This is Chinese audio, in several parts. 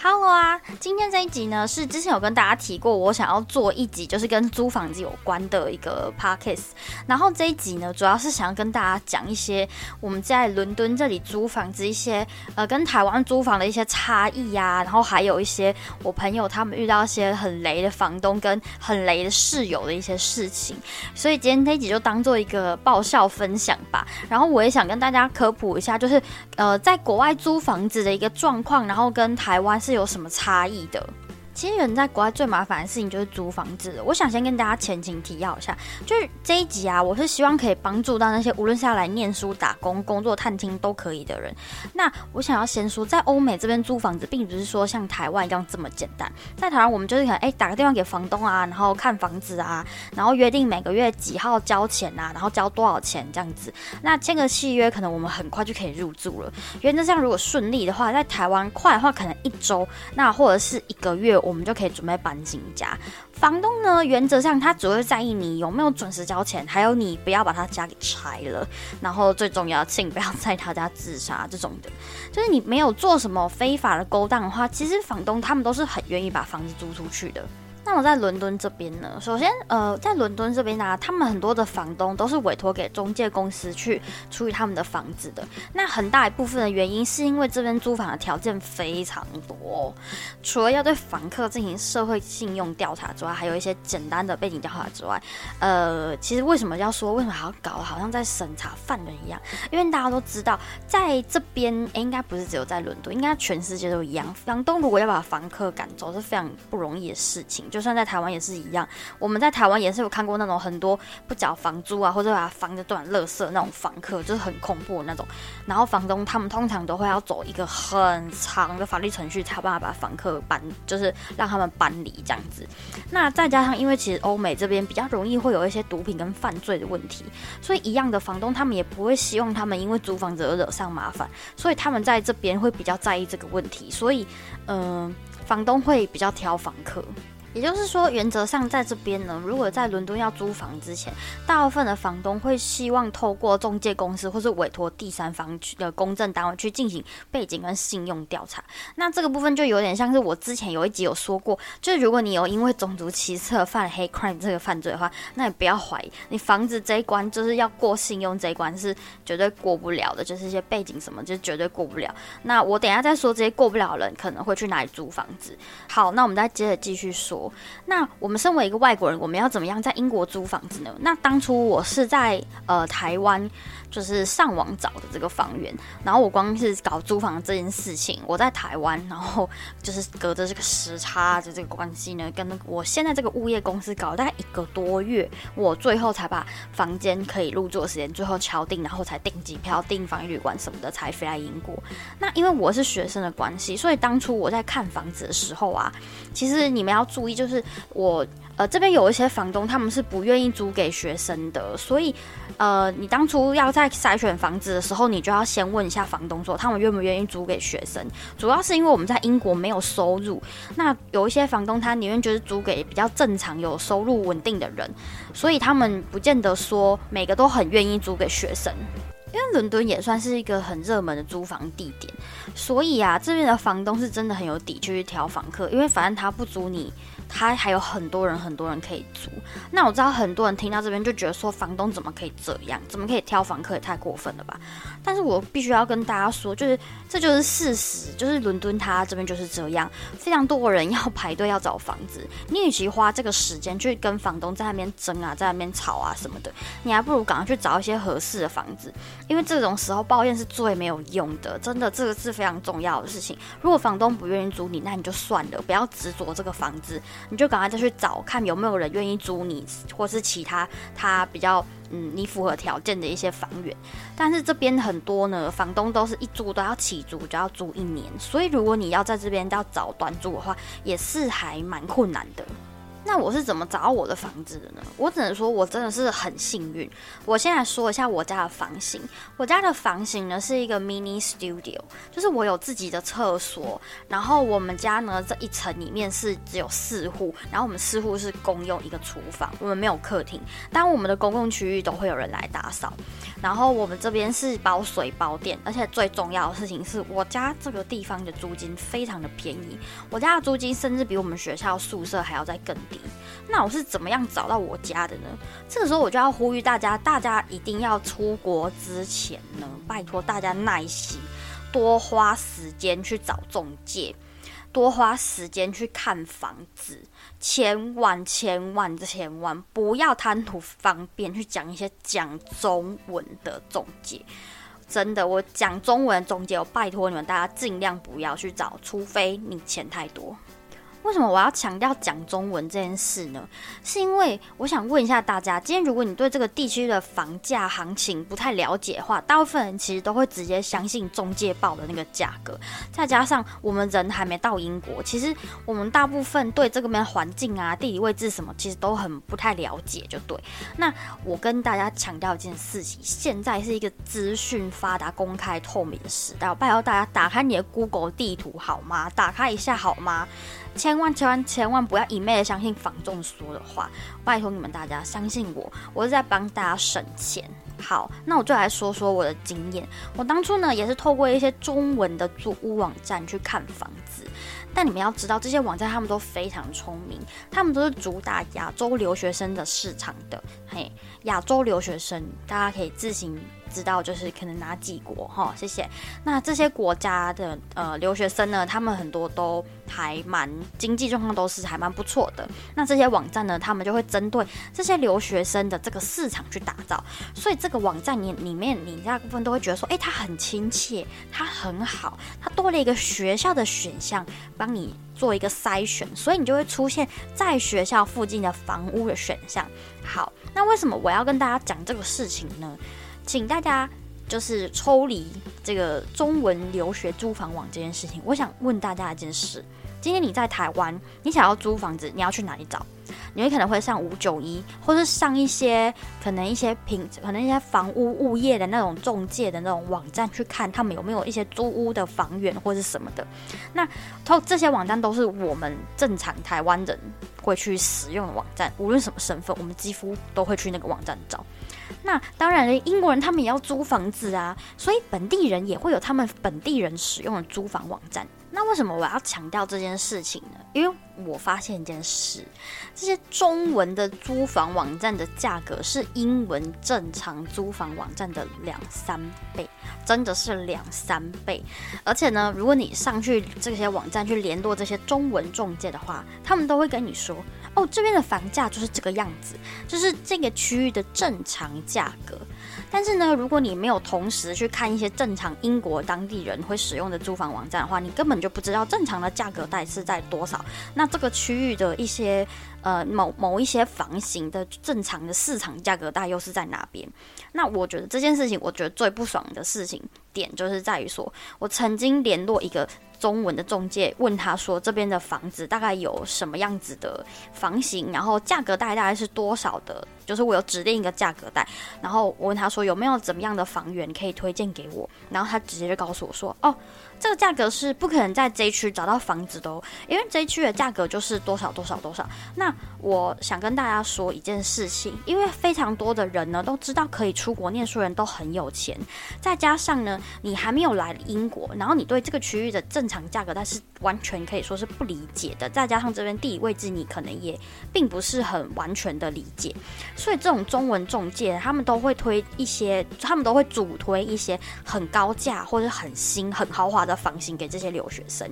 Hello 啊，今天这一集呢是之前有跟大家提过，我想要做一集就是跟租房子有关的一个 podcast。然后这一集呢，主要是想要跟大家讲一些我们在伦敦这里租房子一些呃跟台湾租房的一些差异呀，然后还有一些我朋友他们遇到一些很雷的房东跟很雷的室友的一些事情。所以今天这一集就当做一个爆笑分享吧。然后我也想跟大家科普一下，就是呃在国外租房子的一个状况，然后跟台湾。是有什么差异的？其实人在国外最麻烦的事情就是租房子。我想先跟大家前情提要一下，就是这一集啊，我是希望可以帮助到那些无论是要来念书、打工、工作、探亲都可以的人。那我想要先说，在欧美这边租房子，并不是说像台湾一样这么简单。在台湾，我们就是可能哎打个电话给房东啊，然后看房子啊，然后约定每个月几号交钱啊，然后交多少钱这样子。那签个契约，可能我们很快就可以入住了。原则上，如果顺利的话，在台湾快的话，可能一周，那或者是一个月。我们就可以准备搬新家。房东呢，原则上他只会在意你有没有准时交钱，还有你不要把他家给拆了。然后最重要，请不要在他家自杀这种的。就是你没有做什么非法的勾当的话，其实房东他们都是很愿意把房子租出去的。那我在伦敦这边呢，首先，呃，在伦敦这边呢，他们很多的房东都是委托给中介公司去处理他们的房子的。那很大一部分的原因是因为这边租房的条件非常多，除了要对房客进行社会信用调查之外，还有一些简单的背景调查之外，呃，其实为什么要说为什么还要搞，好像在审查犯人一样？因为大家都知道，在这边，哎，应该不是只有在伦敦，应该全世界都一样。房东如果要把房客赶走，是非常不容易的事情。就就算在台湾也是一样，我们在台湾也是有看过那种很多不缴房租啊，或者把房子断垃圾那种房客，就是很恐怖的那种。然后房东他们通常都会要走一个很长的法律程序，才有办法把房客搬，就是让他们搬离这样子。那再加上，因为其实欧美这边比较容易会有一些毒品跟犯罪的问题，所以一样的房东他们也不会希望他们因为租房子而惹上麻烦，所以他们在这边会比较在意这个问题。所以，嗯，房东会比较挑房客。也就是说，原则上在这边呢，如果在伦敦要租房之前，大部分的房东会希望透过中介公司或是委托第三方的公证单位去进行背景跟信用调查。那这个部分就有点像是我之前有一集有说过，就是如果你有因为种族歧视犯黑 crime 这个犯罪的话，那你不要怀疑，你房子这一关就是要过信用这一关是绝对过不了的，就是一些背景什么就绝对过不了。那我等下再说这些过不了的人可能会去哪里租房子。好，那我们再接着继续说。那我们身为一个外国人，我们要怎么样在英国租房子呢？那当初我是在呃台湾。就是上网找的这个房源，然后我光是搞租房这件事情，我在台湾，然后就是隔着这个时差的这个关系呢，跟我现在这个物业公司搞大概一个多月，我最后才把房间可以入住的时间最后敲定，然后才订机票、订房旅馆什么的，才飞来英国。那因为我是学生的关系，所以当初我在看房子的时候啊，其实你们要注意，就是我。呃，这边有一些房东，他们是不愿意租给学生的，所以，呃，你当初要在筛选房子的时候，你就要先问一下房东，说他们愿不愿意租给学生。主要是因为我们在英国没有收入，那有一些房东他宁愿就是租给比较正常、有收入稳定的人，所以他们不见得说每个都很愿意租给学生。因为伦敦也算是一个很热门的租房地点，所以啊，这边的房东是真的很有底去挑房客，因为反正他不租你。他还有很多人，很多人可以租。那我知道很多人听到这边就觉得说，房东怎么可以这样？怎么可以挑房客？也太过分了吧！但是我必须要跟大家说，就是这就是事实，就是伦敦它这边就是这样，非常多人要排队要找房子。你与其花这个时间去跟房东在那边争啊，在那边吵啊什么的，你还不如赶快去找一些合适的房子。因为这种时候抱怨是最没有用的，真的这个是非常重要的事情。如果房东不愿意租你，那你就算了，不要执着这个房子。你就赶快再去找看有没有人愿意租你，或是其他他比较嗯你符合条件的一些房源。但是这边很多呢，房东都是一租都要起租，就要租一年。所以如果你要在这边要找短租的话，也是还蛮困难的。那我是怎么找到我的房子的呢？我只能说我真的是很幸运。我先来说一下我家的房型。我家的房型呢是一个 mini studio，就是我有自己的厕所。然后我们家呢这一层里面是只有四户，然后我们四户是共用一个厨房，我们没有客厅。但我们的公共区域都会有人来打扫。然后我们这边是包水包电，而且最重要的事情是我家这个地方的租金非常的便宜。我家的租金甚至比我们学校宿舍还要再更低。那我是怎么样找到我家的呢？这个时候我就要呼吁大家，大家一定要出国之前呢，拜托大家耐心，多花时间去找中介，多花时间去看房子，千万千万千万不要贪图方便去讲一些讲中文的中介。真的，我讲中文中介，我拜托你们大家尽量不要去找，除非你钱太多。为什么我要强调讲中文这件事呢？是因为我想问一下大家，今天如果你对这个地区的房价行情不太了解的话，大部分人其实都会直接相信中介报的那个价格。再加上我们人还没到英国，其实我们大部分对这个边环境啊、地理位置什么，其实都很不太了解，就对。那我跟大家强调一件事情：现在是一个资讯发达、公开透明的时代，我拜托大家打开你的 Google 地图好吗？打开一下好吗？千万千万千万不要一昧的相信房仲说的话，拜托你们大家相信我，我是在帮大家省钱。好，那我就来说说我的经验。我当初呢也是透过一些中文的租屋网站去看房子，但你们要知道，这些网站他们都非常聪明，他们都是主打亚洲留学生的市场的。嘿，亚洲留学生，大家可以自行。知道就是可能哪几国哈，谢谢。那这些国家的呃留学生呢，他们很多都还蛮经济状况都是还蛮不错的。那这些网站呢，他们就会针对这些留学生的这个市场去打造。所以这个网站你里面你大部分都会觉得说，哎，它很亲切，它很好，它多了一个学校的选项，帮你做一个筛选，所以你就会出现在学校附近的房屋的选项。好，那为什么我要跟大家讲这个事情呢？请大家就是抽离这个中文留学租房网这件事情。我想问大家一件事：今天你在台湾，你想要租房子，你要去哪里找？你会可能会上五九一，或是上一些可能一些平，可能一些房屋物业的那种中介的那种网站去看，他们有没有一些租屋的房源或是什么的。那通这些网站都是我们正常台湾人会去使用的网站，无论什么身份，我们几乎都会去那个网站找。那当然了，英国人他们也要租房子啊，所以本地人也会有他们本地人使用的租房网站。那为什么我要强调这件事情呢？因为我发现一件事，这些中文的租房网站的价格是英文正常租房网站的两三倍，真的是两三倍。而且呢，如果你上去这些网站去联络这些中文中介的话，他们都会跟你说。哦，这边的房价就是这个样子，就是这个区域的正常价格。但是呢，如果你没有同时去看一些正常英国当地人会使用的租房网站的话，你根本就不知道正常的价格带是在多少。那这个区域的一些呃某某一些房型的正常的市场价格带又是在哪边？那我觉得这件事情，我觉得最不爽的事情点就是在于说，我曾经联络一个。中文的中介问他说：“这边的房子大概有什么样子的房型？然后价格带大概是多少的？就是我有指定一个价格带，然后我问他说有没有怎么样的房源可以推荐给我？然后他直接就告诉我说：哦。”这个价格是不可能在 J 区找到房子的，哦，因为 J 区的价格就是多少多少多少。那我想跟大家说一件事情，因为非常多的人呢都知道可以出国念书，人都很有钱，再加上呢你还没有来英国，然后你对这个区域的正常价格，但是完全可以说是不理解的，再加上这边地理位置你可能也并不是很完全的理解，所以这种中文中介他们都会推一些，他们都会主推一些很高价或者很新很豪华。的房型给这些留学生，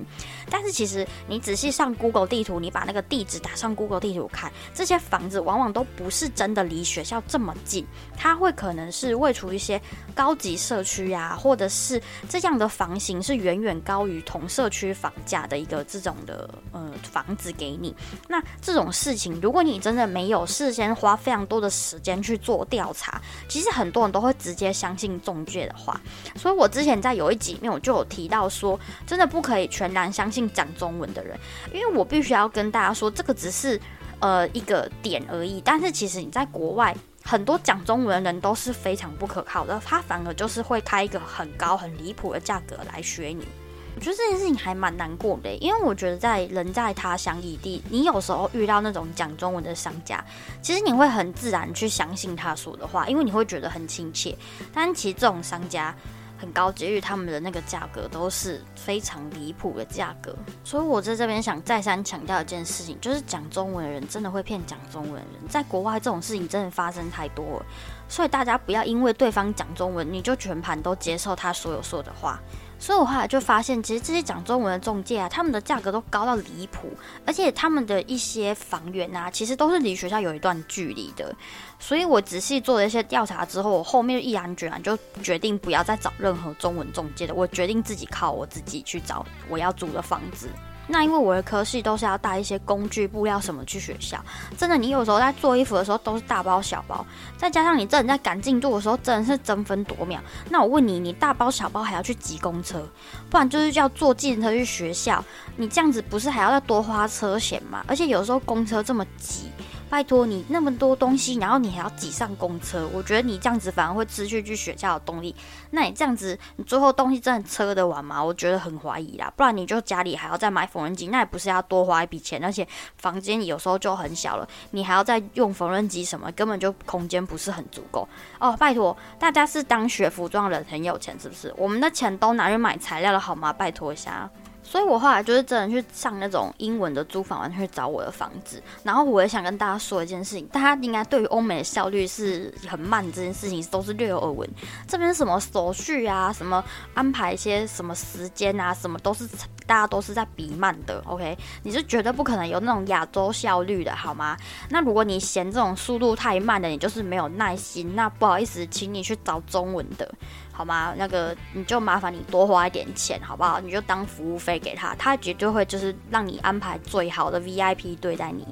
但是其实你仔细上 Google 地图，你把那个地址打上 Google 地图看，这些房子往往都不是真的离学校这么近，它会可能是位处一些高级社区啊，或者是这样的房型是远远高于同社区房价的一个这种的呃房子给你。那这种事情，如果你真的没有事先花非常多的时间去做调查，其实很多人都会直接相信中介的话。所以我之前在有一集里面我就有提到。说真的不可以全然相信讲中文的人，因为我必须要跟大家说，这个只是呃一个点而已。但是其实你在国外，很多讲中文的人都是非常不可靠的，他反而就是会开一个很高、很离谱的价格来学你。我觉得这件事情还蛮难过的，因为我觉得在人在他乡异地，你有时候遇到那种讲中文的商家，其实你会很自然去相信他说的话，因为你会觉得很亲切。但其实这种商家很高级，因为他们的那个价格都是非常离谱的价格。所以我在这边想再三强调一件事情，就是讲中文的人真的会骗讲中文的人，在国外这种事情真的发生太多了，所以大家不要因为对方讲中文，你就全盘都接受他所有说的话。所以我后来就发现，其实这些讲中文的中介啊，他们的价格都高到离谱，而且他们的一些房源啊，其实都是离学校有一段距离的。所以我仔细做了一些调查之后，我后面毅然决然就决定不要再找任何中文中介的，我决定自己靠我自己去找我要租的房子。那因为我的科系都是要带一些工具、布料什么去学校，真的，你有时候在做衣服的时候都是大包小包，再加上你这人在赶进度的时候真的是争分夺秒。那我问你，你大包小包还要去挤公车，不然就是要坐计程车去学校，你这样子不是还要再多花车钱吗？而且有时候公车这么挤。拜托你那么多东西，然后你还要挤上公车，我觉得你这样子反而会失去去学校的动力。那你这样子，你最后东西真的车得完吗？我觉得很怀疑啦。不然你就家里还要再买缝纫机，那也不是要多花一笔钱，而且房间有时候就很小了，你还要再用缝纫机什么，根本就空间不是很足够哦。拜托，大家是当学服装人很有钱是不是？我们的钱都拿去买材料了好吗？拜托一下。所以我后来就是真的去上那种英文的租房，完去找我的房子。然后我也想跟大家说一件事情，大家应该对于欧美的效率是很慢这件事情都是略有耳闻。这边什么手续啊，什么安排一些什么时间啊，什么都是大家都是在比慢的。OK，你是绝对不可能有那种亚洲效率的，好吗？那如果你嫌这种速度太慢的，你就是没有耐心。那不好意思，请你去找中文的。好吗？那个你就麻烦你多花一点钱，好不好？你就当服务费给他，他绝对会就是让你安排最好的 VIP 对待你。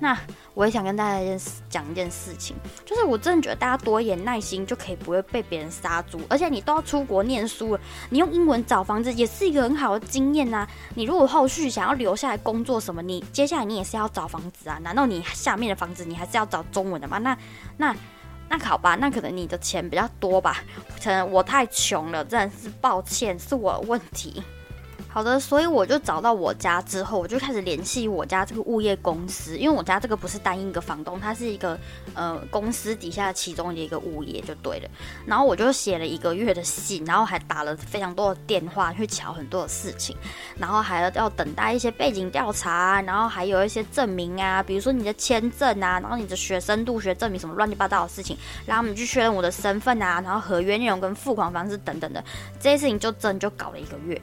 那我也想跟大家一讲一件事情，就是我真的觉得大家多一点耐心，就可以不会被别人杀猪。而且你都要出国念书了，你用英文找房子也是一个很好的经验呐。你如果后续想要留下来工作什么，你接下来你也是要找房子啊。难道你下面的房子你还是要找中文的吗？那那。那好吧，那可能你的钱比较多吧，可能我太穷了，真的是抱歉，是我的问题。好的，所以我就找到我家之后，我就开始联系我家这个物业公司，因为我家这个不是单一个房东，它是一个呃公司底下其中的一个物业就对了。然后我就写了一个月的信，然后还打了非常多的电话去瞧很多的事情，然后还要要等待一些背景调查，然后还有一些证明啊，比如说你的签证啊，然后你的学生入学证明什么乱七八糟的事情，然后我们去确认我的身份啊，然后合约内容跟付款方式等等的这些事情，就真就搞了一个月。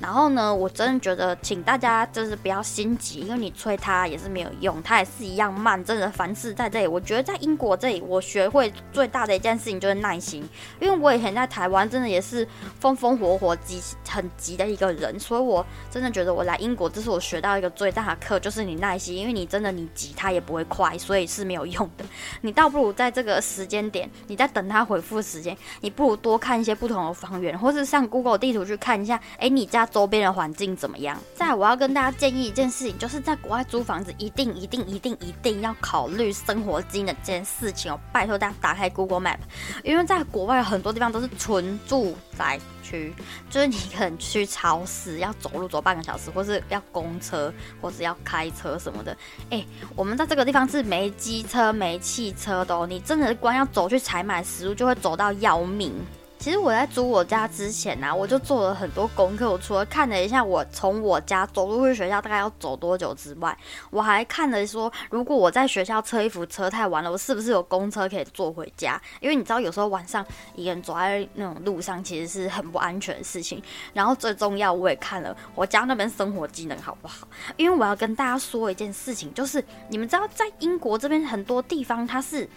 然后呢，我真的觉得，请大家就是不要心急，因为你催他也是没有用，他也是一样慢。真的，凡事在这里，我觉得在英国这里，我学会最大的一件事情就是耐心。因为我以前在台湾，真的也是风风火火、急很急的一个人，所以我真的觉得我来英国，这是我学到一个最大的课，就是你耐心。因为你真的你急，他也不会快，所以是没有用的。你倒不如在这个时间点，你在等他回复时间，你不如多看一些不同的房源，或是上 Google 地图去看一下，哎，你家。周边的环境怎么样？再，我要跟大家建议一件事情，就是在国外租房子，一定、一定、一定、一定要考虑生活机能这件事情哦。拜托大家打开 Google Map，因为在国外很多地方都是纯住宅区，就是你可能去超市要走路走半个小时，或是要公车，或是要开车什么的。哎，我们在这个地方是没机车、没汽车的哦。你真的光要走去采买食物，就会走到要命。其实我在租我家之前呢，我就做了很多功课。我除了看了一下我从我家走路去学校大概要走多久之外，我还看了说，如果我在学校车衣服车太晚了，我是不是有公车可以坐回家？因为你知道，有时候晚上一个人走在那种路上，其实是很不安全的事情。然后最重要，我也看了我家那边生活机能好不好？因为我要跟大家说一件事情，就是你们知道，在英国这边很多地方它是。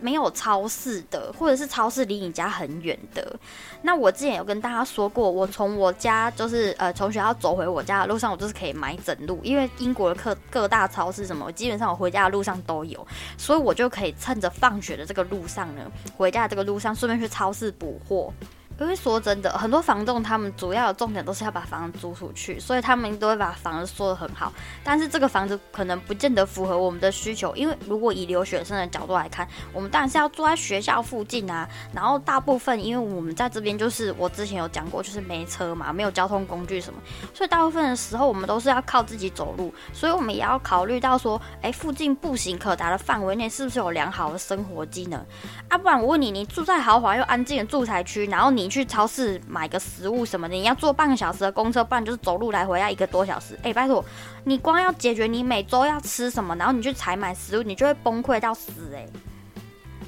没有超市的，或者是超市离你家很远的。那我之前有跟大家说过，我从我家就是呃从学校走回我家的路上，我就是可以买整路，因为英国的各各大超市什么，基本上我回家的路上都有，所以我就可以趁着放学的这个路上呢，回家的这个路上顺便去超市补货。因为说真的，很多房东他们主要的重点都是要把房子租出去，所以他们都会把房子说的很好。但是这个房子可能不见得符合我们的需求，因为如果以留学生的角度来看，我们当然是要住在学校附近啊。然后大部分因为我们在这边就是我之前有讲过，就是没车嘛，没有交通工具什么，所以大部分的时候我们都是要靠自己走路。所以我们也要考虑到说，哎，附近步行可达的范围内是不是有良好的生活机能？啊，不然我问你，你住在豪华又安静的住宅区，然后你。你去超市买个食物什么的，你要坐半个小时的公车，不然就是走路来回要一个多小时。哎，拜托，你光要解决你每周要吃什么，然后你去采买食物，你就会崩溃到死。哎，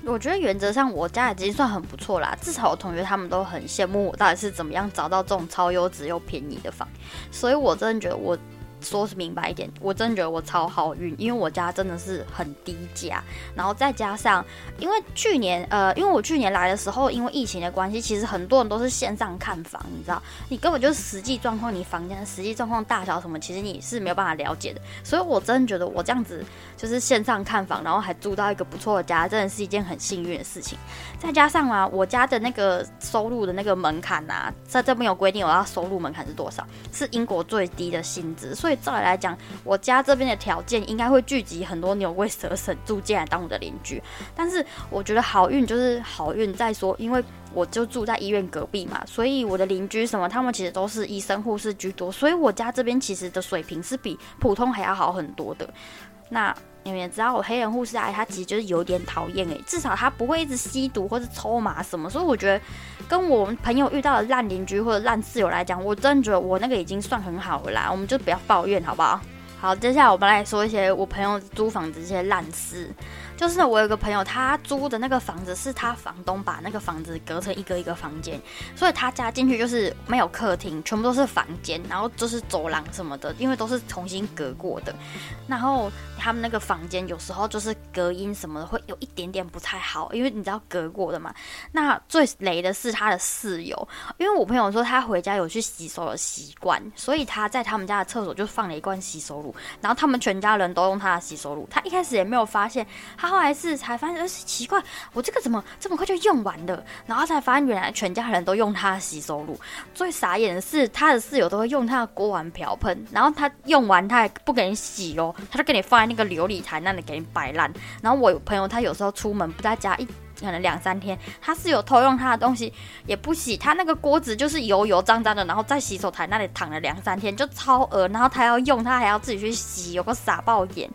我觉得原则上我家已经算很不错啦，至少我同学他们都很羡慕我到底是怎么样找到这种超优质又便宜的房，所以我真的觉得我。说是明白一点，我真的觉得我超好运，因为我家真的是很低价，然后再加上，因为去年呃，因为我去年来的时候，因为疫情的关系，其实很多人都是线上看房，你知道，你根本就是实际状况，你房间的实际状况大小什么，其实你是没有办法了解的。所以我真的觉得我这样子就是线上看房，然后还租到一个不错的家，真的是一件很幸运的事情。再加上啊，我家的那个收入的那个门槛啊，在这边有规定，我要收入门槛是多少，是英国最低的薪资，照理来讲，我家这边的条件应该会聚集很多牛鬼蛇神住进来当我的邻居。但是我觉得好运就是好运再说，因为我就住在医院隔壁嘛，所以我的邻居什么，他们其实都是医生护士居多，所以我家这边其实的水平是比普通还要好很多的。那你们也知道，我黑人护士阿姨她其实就是有点讨厌诶，至少她不会一直吸毒或者抽麻什么，所以我觉得跟我们朋友遇到的烂邻居或者烂室友来讲，我真的觉得我那个已经算很好了啦，我们就不要抱怨好不好？好，接下来我们来说一些我朋友租房子这些烂事。就是我有个朋友，他租的那个房子是他房东把那个房子隔成一个一个房间，所以他家进去就是没有客厅，全部都是房间，然后就是走廊什么的，因为都是重新隔过的。然后他们那个房间有时候就是隔音什么的会有一点点不太好，因为你知道隔过的嘛。那最雷的是他的室友，因为我朋友说他回家有去洗手的习惯，所以他在他们家的厕所就放了一罐洗手乳，然后他们全家人都用他的洗手乳，他一开始也没有发现。后来是才发现，呃，奇怪，我这个怎么这么快就用完了？然后才发现，原来全家人都用他的洗手乳。最傻眼的是，他的室友都会用他的锅碗瓢盆，然后他用完他也不给你洗哦，他就给你放在那个琉璃台那里给你摆烂。然后我有朋友，他有时候出门不在家，一可能两三天，他室友偷用他的东西也不洗，他那个锅子就是油油脏脏的，然后在洗手台那里躺了两三天，就超恶。然后他要用，他还要自己去洗，有个傻爆眼。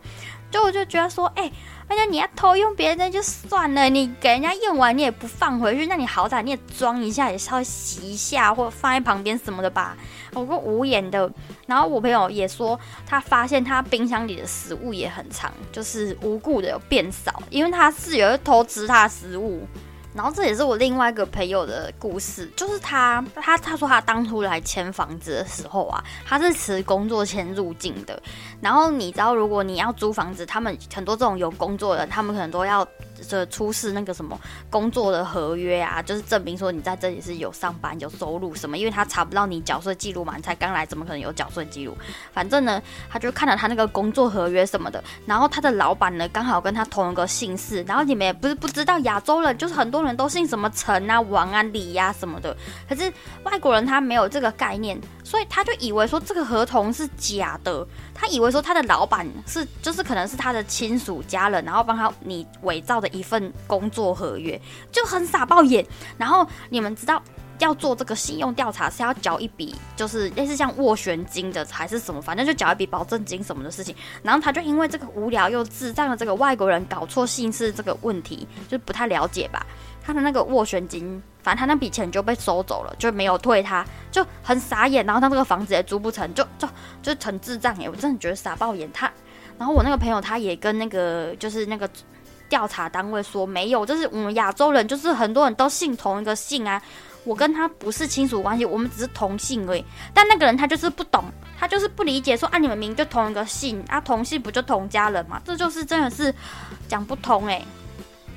就我就觉得说，哎。而且你要偷用别人的就算了，你给人家用完你也不放回去，那你好歹你也装一下，也稍微洗一下，或者放在旁边什么的吧。我个无言的。然后我朋友也说，他发现他冰箱里的食物也很长，就是无故的有变少，因为他室友偷吃他的食物。然后这也是我另外一个朋友的故事，就是他他他说他当初来签房子的时候啊，他是持工作签入境的。然后你知道，如果你要租房子，他们很多这种有工作的，他们可能都要。的出示那个什么工作的合约啊，就是证明说你在这里是有上班有收入什么，因为他查不到你缴税记录嘛，你才刚来，怎么可能有缴税记录？反正呢，他就看了他那个工作合约什么的，然后他的老板呢刚好跟他同一个姓氏，然后你们也不是不知道亚洲人就是很多人都姓什么陈啊、王啊、李呀什么的，可是外国人他没有这个概念。所以他就以为说这个合同是假的，他以为说他的老板是就是可能是他的亲属家人，然后帮他你伪造的一份工作合约，就很傻爆眼。然后你们知道要做这个信用调查是要缴一笔，就是类似像斡旋金的还是什么，反正就缴一笔保证金什么的事情。然后 他就因为这个无聊又智障的这个外国人搞错姓氏这个问题，就不太了解吧。他的那个斡旋金。反正他那笔钱就被收走了，就没有退，他就很傻眼。然后他这个房子也租不成，就就就成智障耶！我真的觉得傻爆眼。他，然后我那个朋友他也跟那个就是那个调查单位说，没有，就是我们亚洲人就是很多人都姓同一个姓啊。我跟他不是亲属关系，我们只是同姓而已。但那个人他就是不懂，他就是不理解，说啊你们名就同一个姓啊，同姓不就同家人嘛？这就是真的是讲不通诶。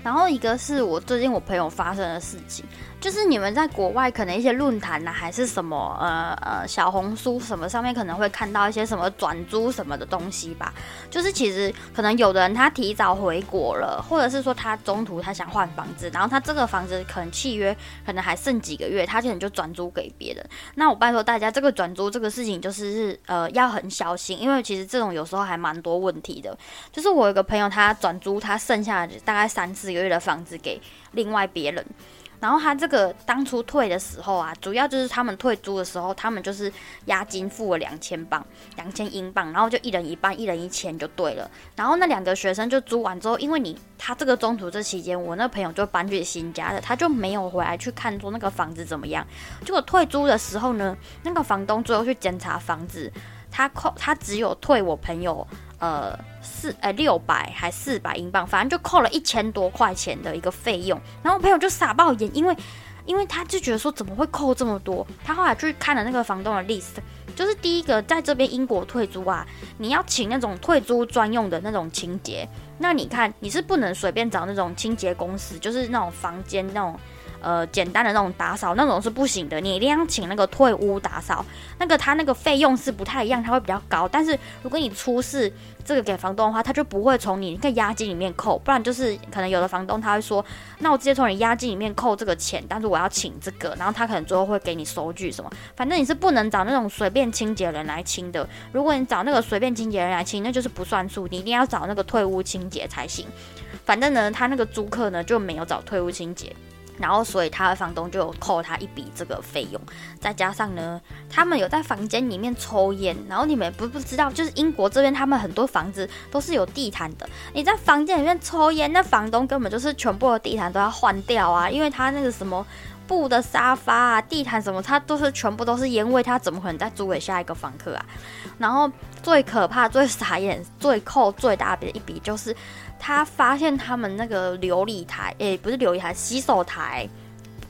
然后一个是我最近我朋友发生的事情。就是你们在国外可能一些论坛呐，还是什么呃呃小红书什么上面可能会看到一些什么转租什么的东西吧。就是其实可能有的人他提早回国了，或者是说他中途他想换房子，然后他这个房子可能契约可能还剩几个月，他可能就转租给别人。那我拜托大家，这个转租这个事情就是是呃要很小心，因为其实这种有时候还蛮多问题的。就是我有个朋友他转租他剩下大概三四个月的房子给另外别人。然后他这个当初退的时候啊，主要就是他们退租的时候，他们就是押金付了两千镑，两千英镑，然后就一人一半，一人一千就对了。然后那两个学生就租完之后，因为你他这个中途这期间，我那朋友就搬去新家了，他就没有回来去看说那个房子怎么样。结果退租的时候呢，那个房东最后去检查房子，他扣他只有退我朋友。呃，四呃六百还四百英镑，反正就扣了一千多块钱的一个费用。然后我朋友就傻爆眼，因为因为他就觉得说怎么会扣这么多？他后来去看了那个房东的 list，就是第一个在这边英国退租啊，你要请那种退租专用的那种清洁。那你看你是不能随便找那种清洁公司，就是那种房间那种。呃，简单的那种打扫那种是不行的，你一定要请那个退屋打扫，那个他那个费用是不太一样，他会比较高。但是如果你出示这个给房东的话，他就不会从你个押金里面扣，不然就是可能有的房东他会说，那我直接从你押金里面扣这个钱，但是我要请这个，然后他可能最后会给你收据什么，反正你是不能找那种随便清洁人来清的。如果你找那个随便清洁人来清，那就是不算数，你一定要找那个退屋清洁才行。反正呢，他那个租客呢就没有找退屋清洁。然后，所以他的房东就有扣他一笔这个费用，再加上呢，他们有在房间里面抽烟。然后你们不不知道，就是英国这边他们很多房子都是有地毯的。你在房间里面抽烟，那房东根本就是全部的地毯都要换掉啊，因为他那个什么布的沙发啊、地毯什么，他都是全部都是烟味，他怎么可能再租给下一个房客啊？然后最可怕、最傻眼、最扣最大笔的一笔就是。他发现他们那个琉璃台，诶，不是琉璃台，洗手台，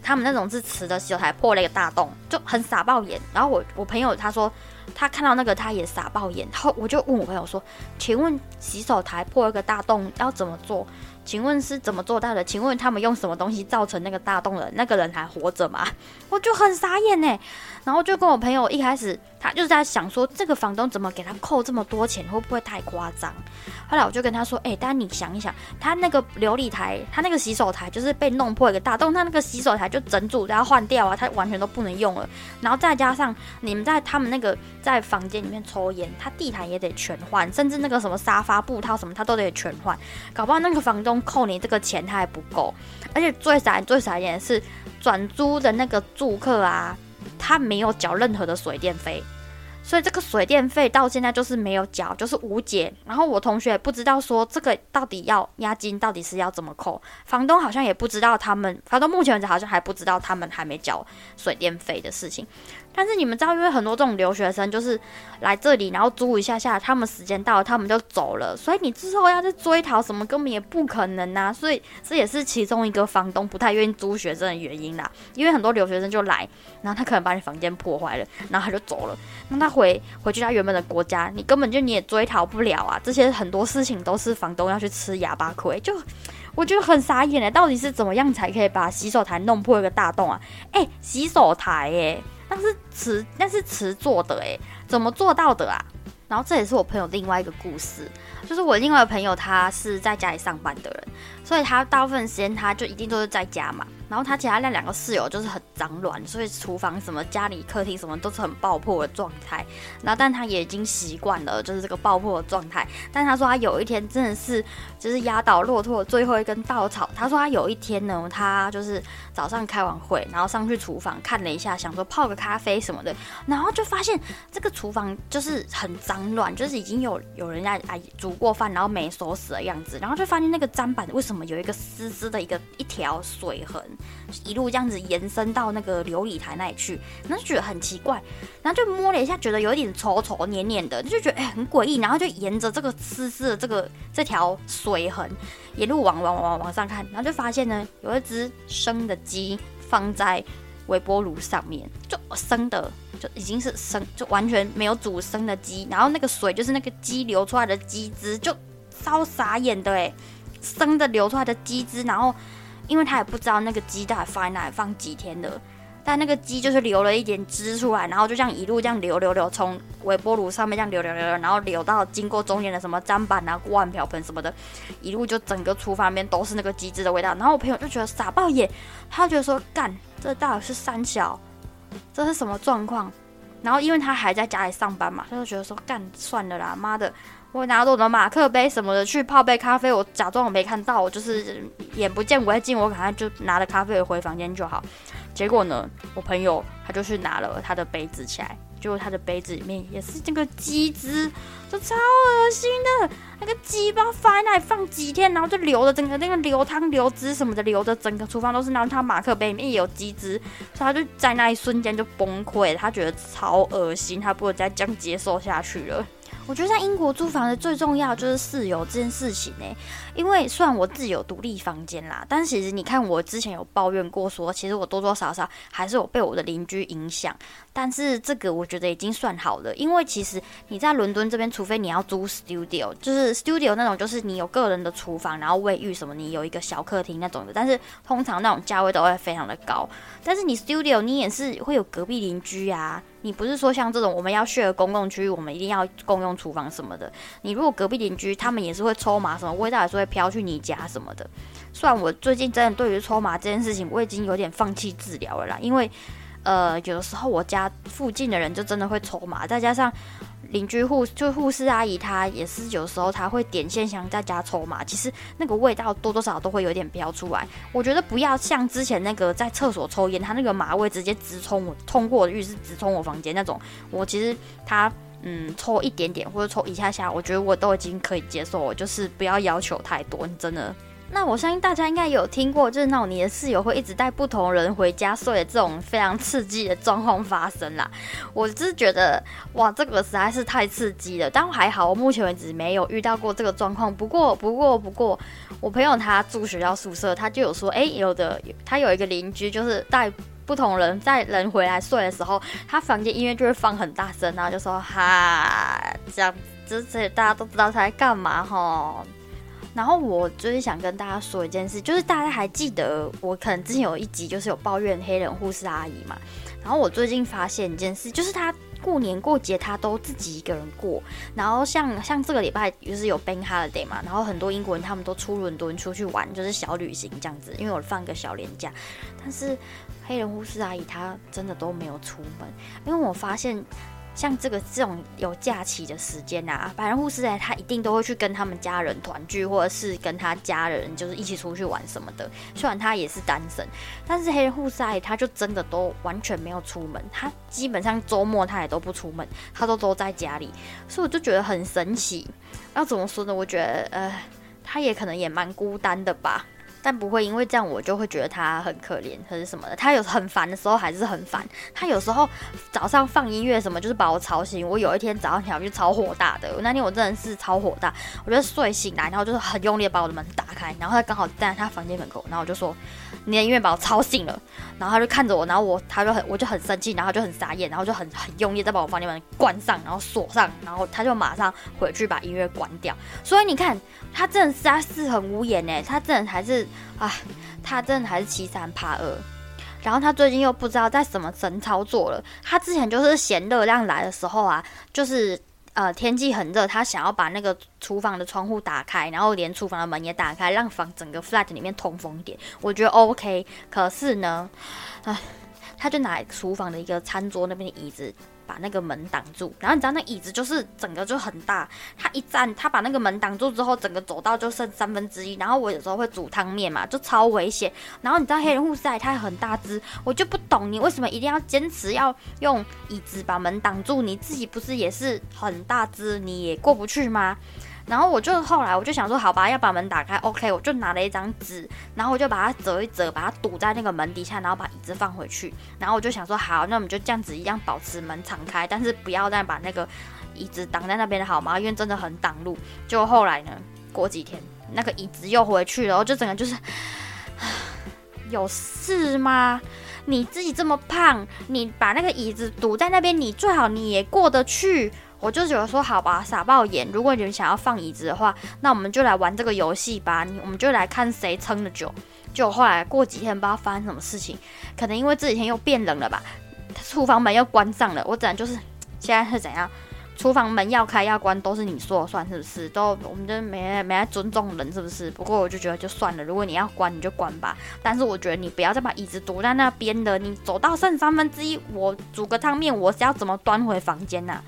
他们那种是瓷的洗手台破了一个大洞，就很傻爆眼。然后我我朋友他说他看到那个他也傻爆眼，然后我就问我朋友说，请问洗手台破了个大洞要怎么做？请问是怎么做到的？请问他们用什么东西造成那个大洞的？那个人还活着吗？我就很傻眼呢。然后就跟我朋友一开始，他就是在想说，这个房东怎么给他扣这么多钱，会不会太夸张？后来我就跟他说，哎，但你想一想，他那个琉璃台，他那个洗手台就是被弄破一个大洞，他那个洗手台就整组都要换掉啊，他完全都不能用了。然后再加上你们在他们那个在房间里面抽烟，他地毯也得全换，甚至那个什么沙发布套什么，他都得全换。搞不好那个房东。扣你这个钱他还不够，而且最傻最傻一点是转租的那个住客啊，他没有缴任何的水电费，所以这个水电费到现在就是没有缴，就是无解。然后我同学也不知道说这个到底要押金到底是要怎么扣，房东好像也不知道他们，房东目前为止好像还不知道他们还没缴水电费的事情。但是你们知道，因为很多这种留学生就是来这里，然后租一下下，他们时间到了，他们就走了。所以你之后要去追讨什么，根本也不可能啊。所以这也是其中一个房东不太愿意租学生的原因啦。因为很多留学生就来，然后他可能把你房间破坏了，然后他就走了。那他回回去他原本的国家，你根本就你也追讨不了啊。这些很多事情都是房东要去吃哑巴亏，就我觉得很傻眼哎，到底是怎么样才可以把洗手台弄破一个大洞啊？哎，洗手台哎。那是瓷，那是瓷做的诶，怎么做到的啊？然后这也是我朋友另外一个故事，就是我另外一个朋友，他是在家里上班的人，所以他大部分时间他就一定都是在家嘛。然后他其他那两个室友就是很脏乱，所以厨房什么、家里客厅什么都是很爆破的状态。然后但他也已经习惯了，就是这个爆破的状态。但他说他有一天真的是就是压倒骆驼的最后一根稻草。他说他有一天呢，他就是早上开完会，然后上去厨房看了一下，想说泡个咖啡什么的，然后就发现这个厨房就是很脏乱，就是已经有有人家啊煮过饭，然后没收拾的样子。然后就发现那个砧板为什么有一个丝丝的一个一条水痕。一路这样子延伸到那个琉璃台那里去，然后就觉得很奇怪，然后就摸了一下，觉得有一点稠稠黏黏的，就觉得哎很诡异，然后就沿着这个丝丝的这个这条水痕，一路往往往往上看，然后就发现呢，有一只生的鸡放在微波炉上面，就生的，就已经是生，就完全没有煮生的鸡，然后那个水就是那个鸡流出来的鸡汁，就超傻眼的哎，生的流出来的鸡汁，然后。因为他也不知道那个鸡到底放在哪里放几天的。但那个鸡就是流了一点汁出来，然后就这样一路这样流流流，从微波炉上面这样流流流，然后流到经过中间的什么砧板啊、锅碗瓢盆什么的，一路就整个厨房里面都是那个鸡汁的味道。然后我朋友就觉得傻爆眼，他觉得说干，这到底是三小，这是什么状况？然后因为他还在家里上班嘛，他就觉得说干算了啦，妈的。我拿着我的马克杯什么的去泡杯咖啡，我假装我没看到，我就是眼不见为净，我赶快就拿了咖啡回房间就好。结果呢，我朋友他就去拿了他的杯子起来，结果他的杯子里面也是这个鸡汁，就超恶心的。那个鸡包放在那里放几天，然后就流的整个那个流汤流汁什么的，流的整个厨房都是。然后他马克杯里面也有鸡汁，所以他就在那一瞬间就崩溃，他觉得超恶心，他不能再这样接受下去了。我觉得在英国租房的最重要就是室友这件事情呢，因为虽然我自己有独立房间啦，但其实你看我之前有抱怨过，说其实我多多少少还是有被我的邻居影响，但是这个我觉得已经算好了，因为其实你在伦敦这边，除非你要租 studio，就是 studio 那种，就是你有个人的厨房，然后卫浴什么，你有一个小客厅那种的，但是通常那种价位都会非常的高，但是你 studio 你也是会有隔壁邻居啊。你不是说像这种我们要去的公共区域，我们一定要共用厨房什么的？你如果隔壁邻居他们也是会抽麻，什么味道也是会飘去你家什么的。虽然我最近真的对于抽麻这件事情，我已经有点放弃治疗了啦，因为呃有的时候我家附近的人就真的会抽麻，再加上。邻居护就护士阿姨，她也是有时候她会点线香在家抽嘛，其实那个味道多多少少都会有点飘出来。我觉得不要像之前那个在厕所抽烟，他那个马味直接直冲我，通过浴室直冲我房间那种。我其实他嗯抽一点点或者抽一下下，我觉得我都已经可以接受，就是不要要求太多，你真的。那我相信大家应该有听过，就是那种你的室友会一直带不同人回家睡的这种非常刺激的状况发生啦。我只是觉得，哇，这个实在是太刺激了。但还好，我目前为止没有遇到过这个状况。不过，不过，不过，我朋友他住学校宿舍，他就有说，哎，有的他有一个邻居，就是带不同人在人回来睡的时候，他房间音乐就会放很大声，然后就说，哈，这样，这这大家都知道他在干嘛哈。然后我就是想跟大家说一件事，就是大家还记得我可能之前有一集就是有抱怨黑人护士阿姨嘛。然后我最近发现一件事，就是她过年过节她都自己一个人过。然后像像这个礼拜就是有 Bank Holiday 嘛，然后很多英国人他们都出伦敦出去玩，就是小旅行这样子。因为我放个小年假，但是黑人护士阿姨她真的都没有出门，因为我发现。像这个这种有假期的时间啊，白人护士哎，他一定都会去跟他们家人团聚，或者是跟他家人就是一起出去玩什么的。虽然他也是单身，但是黑人护士哎，他就真的都完全没有出门，他基本上周末他也都不出门，他都都在家里，所以我就觉得很神奇。要怎么说呢？我觉得呃，他也可能也蛮孤单的吧。但不会因为这样我就会觉得他很可怜或者什么的。他有很烦的时候还是很烦。他有时候早上放音乐什么，就是把我吵醒。我有一天早上起来我就超火大的。那天我真的是超火大。我就睡醒来，然后就是很用力的把我的门打开，然后他刚好站在他房间门口，然后我就说：“你的音乐把我吵醒了。”然后他就看着我，然后我他就很我就很生气，然后就很傻眼，然后就很很用力再把我房间门关上，然后锁上，然后他就马上回去把音乐关掉。所以你看，他真的是他是很无言呢，他真的还是。啊，他真的还是欺三怕二，然后他最近又不知道在什么神操作了。他之前就是嫌热量来的时候啊，就是呃天气很热，他想要把那个厨房的窗户打开，然后连厨房的门也打开，让房整个 flat 里面通风一点。我觉得 OK，可是呢，唉，他就拿厨房的一个餐桌那边的椅子。把那个门挡住，然后你知道那椅子就是整个就很大，他一站，他把那个门挡住之后，整个走道就剩三分之一。然后我有时候会煮汤面嘛，就超危险。然后你知道黑人护士他很大只，我就不懂你为什么一定要坚持要用椅子把门挡住？你自己不是也是很大只，你也过不去吗？然后我就后来我就想说，好吧，要把门打开，OK，我就拿了一张纸，然后我就把它折一折，把它堵在那个门底下，然后把椅子放回去。然后我就想说，好，那我们就这样子一样保持门敞开，但是不要再把那个椅子挡在那边的好吗？因为真的很挡路。就后来呢，过几天那个椅子又回去了，我就整个就是，有事吗？你自己这么胖，你把那个椅子堵在那边，你最好你也过得去。我就觉得说，好吧，傻爆眼。如果你们想要放椅子的话，那我们就来玩这个游戏吧。你我们就来看谁撑的久。就后来过几天，不知道发生什么事情，可能因为这几天又变冷了吧，厨房门又关上了。我只能就是现在是怎样？厨房门要开要关都是你说了算，是不是？都我们就没没来尊重人，是不是？不过我就觉得就算了，如果你要关你就关吧。但是我觉得你不要再把椅子堵在那边的，你走到剩三分之一，我煮个汤面，我是要怎么端回房间呐？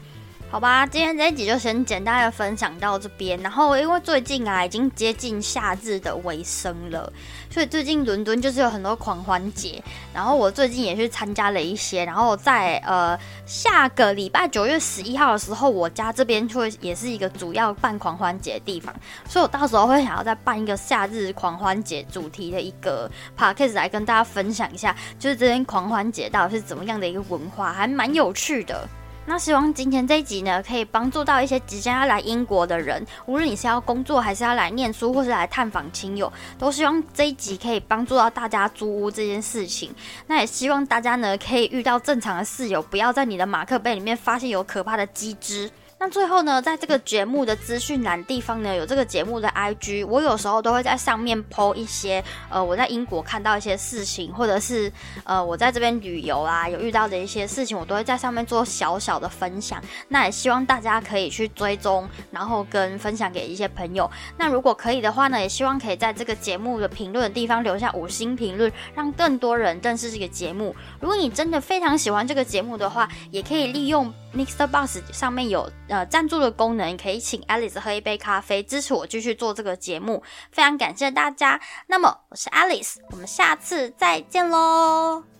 好吧，今天这一集就先简单的分享到这边。然后因为最近啊，已经接近夏日的尾声了，所以最近伦敦就是有很多狂欢节。然后我最近也去参加了一些。然后在呃下个礼拜九月十一号的时候，我家这边会也是一个主要办狂欢节的地方，所以我到时候会想要再办一个夏日狂欢节主题的一个 podcast 来跟大家分享一下，就是这边狂欢节到底是怎么样的一个文化，还蛮有趣的。那希望今天这一集呢，可以帮助到一些即将要来英国的人，无论你是要工作，还是要来念书，或是来探访亲友，都希望这一集可以帮助到大家租屋这件事情。那也希望大家呢，可以遇到正常的室友，不要在你的马克杯里面发现有可怕的鸡汁。那最后呢，在这个节目的资讯栏地方呢，有这个节目的 IG，我有时候都会在上面 PO 一些，呃，我在英国看到一些事情，或者是呃，我在这边旅游啊，有遇到的一些事情，我都会在上面做小小的分享。那也希望大家可以去追踪，然后跟分享给一些朋友。那如果可以的话呢，也希望可以在这个节目的评论的地方留下五星评论，让更多人认识这个节目。如果你真的非常喜欢这个节目的话，也可以利用 Mr. Box 上面有。呃，赞助的功能可以请 Alice 喝一杯咖啡，支持我继续做这个节目，非常感谢大家。那么我是 Alice，我们下次再见喽。